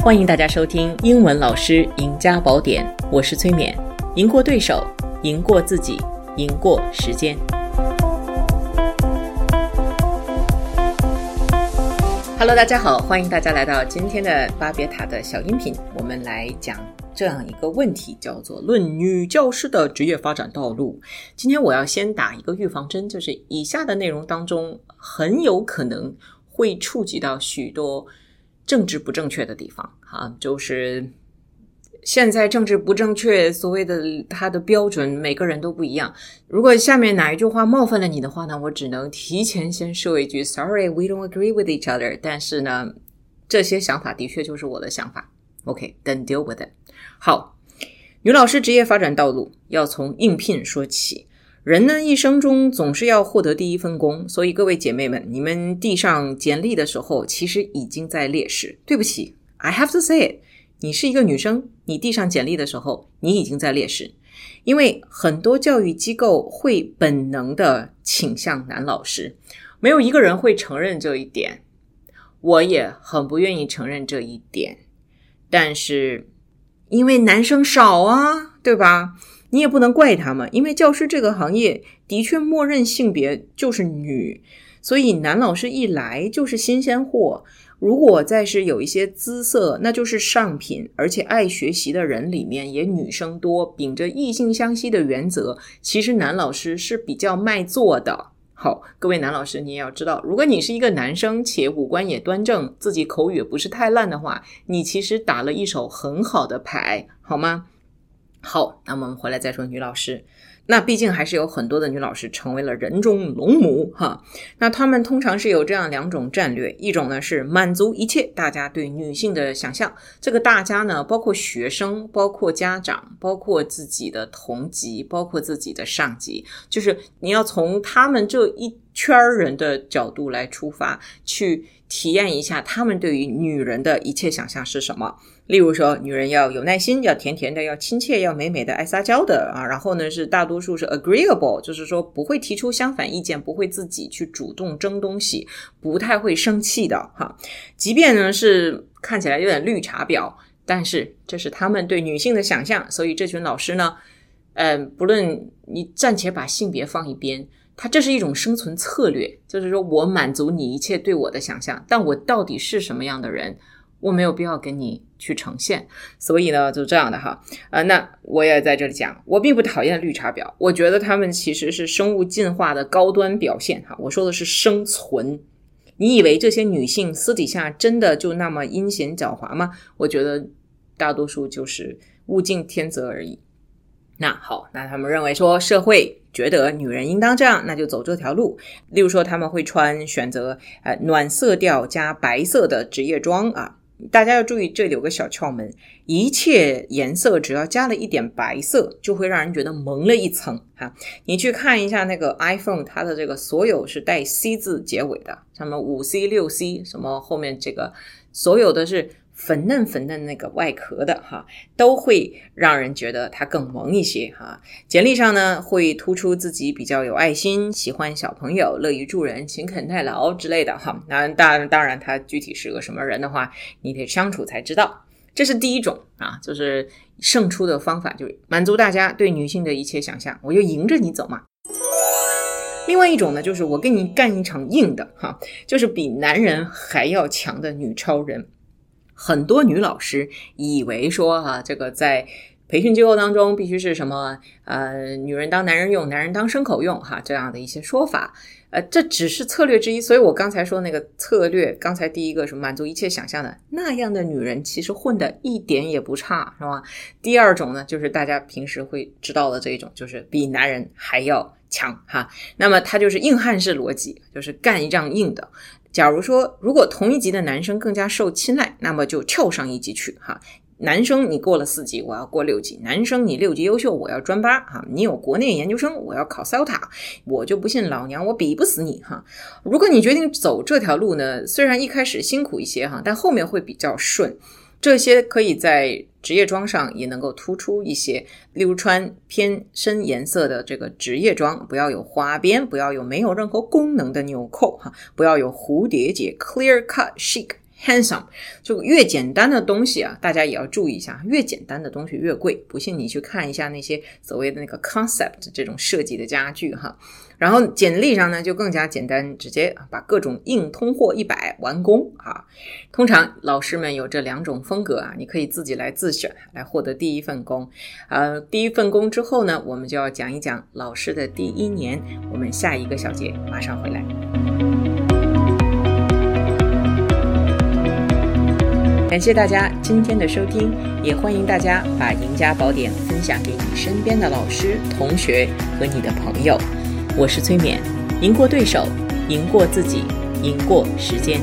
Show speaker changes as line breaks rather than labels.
欢迎大家收听英文老师赢家宝典，我是崔勉，赢过对手，赢过自己，赢过时间。Hello，大家好，欢迎大家来到今天的巴别塔的小音频，我们来讲这样一个问题，叫做《论女教师的职业发展道路》。今天我要先打一个预防针，就是以下的内容当中很有可能会触及到许多。政治不正确的地方啊，就是现在政治不正确，所谓的它的标准，每个人都不一样。如果下面哪一句话冒犯了你的话呢，我只能提前先说一句，Sorry，we don't agree with each other。但是呢，这些想法的确就是我的想法。OK，then deal with it。好，女老师职业发展道路要从应聘说起。人呢一生中总是要获得第一份工，所以各位姐妹们，你们递上简历的时候，其实已经在劣势。对不起，I have to say it，你是一个女生，你递上简历的时候，你已经在劣势，因为很多教育机构会本能的倾向男老师，没有一个人会承认这一点，我也很不愿意承认这一点，但是因为男生少啊，对吧？你也不能怪他们，因为教师这个行业的确默认性别就是女，所以男老师一来就是新鲜货。如果再是有一些姿色，那就是上品，而且爱学习的人里面也女生多，秉着异性相吸的原则，其实男老师是比较卖座的。好，各位男老师，你也要知道，如果你是一个男生，且五官也端正，自己口语也不是太烂的话，你其实打了一手很好的牌，好吗？好，那我们回来再说女老师。那毕竟还是有很多的女老师成为了人中龙母哈。那她们通常是有这样两种战略，一种呢是满足一切大家对女性的想象。这个大家呢，包括学生，包括家长，包括自己的同级，包括自己的上级，就是你要从他们这一圈儿人的角度来出发，去体验一下他们对于女人的一切想象是什么。例如说，女人要有耐心，要甜甜的，要亲切，要美美的，爱撒娇的啊。然后呢，是大多数是 agreeable，就是说不会提出相反意见，不会自己去主动争东西，不太会生气的哈。即便呢是看起来有点绿茶婊，但是这是他们对女性的想象。所以这群老师呢，嗯，不论你暂且把性别放一边，它这是一种生存策略，就是说我满足你一切对我的想象，但我到底是什么样的人？我没有必要跟你去呈现，所以呢，就这样的哈，呃，那我也在这里讲，我并不讨厌绿茶婊，我觉得他们其实是生物进化的高端表现哈。我说的是生存，你以为这些女性私底下真的就那么阴险狡猾吗？我觉得大多数就是物竞天择而已。那好，那他们认为说社会觉得女人应当这样，那就走这条路。例如说，他们会穿选择呃暖色调加白色的职业装啊。大家要注意，这里有个小窍门：一切颜色只要加了一点白色，就会让人觉得蒙了一层哈。你去看一下那个 iPhone，它的这个所有是带 C 字结尾的，什么五 C、六 C，什么后面这个所有的是。粉嫩粉嫩那个外壳的哈，都会让人觉得它更萌一些哈。简历上呢，会突出自己比较有爱心，喜欢小朋友，乐于助人，勤恳耐劳之类的哈。那当当然，他具体是个什么人的话，你得相处才知道。这是第一种啊，就是胜出的方法，就是满足大家对女性的一切想象，我就迎着你走嘛。另外一种呢，就是我跟你干一场硬的哈，就是比男人还要强的女超人。很多女老师以为说哈，这个在培训机构当中必须是什么呃，女人当男人用，男人当牲口用哈，这样的一些说法，呃，这只是策略之一。所以我刚才说那个策略，刚才第一个是满足一切想象的那样的女人，其实混的一点也不差，是吧？第二种呢，就是大家平时会知道的这一种，就是比男人还要强哈。那么它就是硬汉式逻辑，就是干一仗硬的。假如说，如果同一级的男生更加受青睐，那么就跳上一级去哈。男生你过了四级，我要过六级；男生你六级优秀，我要专八哈。你有国内研究生，我要考 CELTA，我就不信老娘我比不死你哈。如果你决定走这条路呢，虽然一开始辛苦一些哈，但后面会比较顺。这些可以在职业装上也能够突出一些，例如穿偏深颜色的这个职业装，不要有花边，不要有没有任何功能的纽扣哈，不要有蝴蝶结，clear cut chic handsome，就越简单的东西啊，大家也要注意一下，越简单的东西越贵。不信你去看一下那些所谓的那个 concept 这种设计的家具哈。然后简历上呢就更加简单，直接把各种硬通货一百完工啊。通常老师们有这两种风格啊，你可以自己来自选来获得第一份工。呃，第一份工之后呢，我们就要讲一讲老师的第一年。我们下一个小节马上回来。感谢大家今天的收听，也欢迎大家把《赢家宝典》分享给你身边的老师、同学和你的朋友。我是崔勉，赢过对手，赢过自己，赢过时间。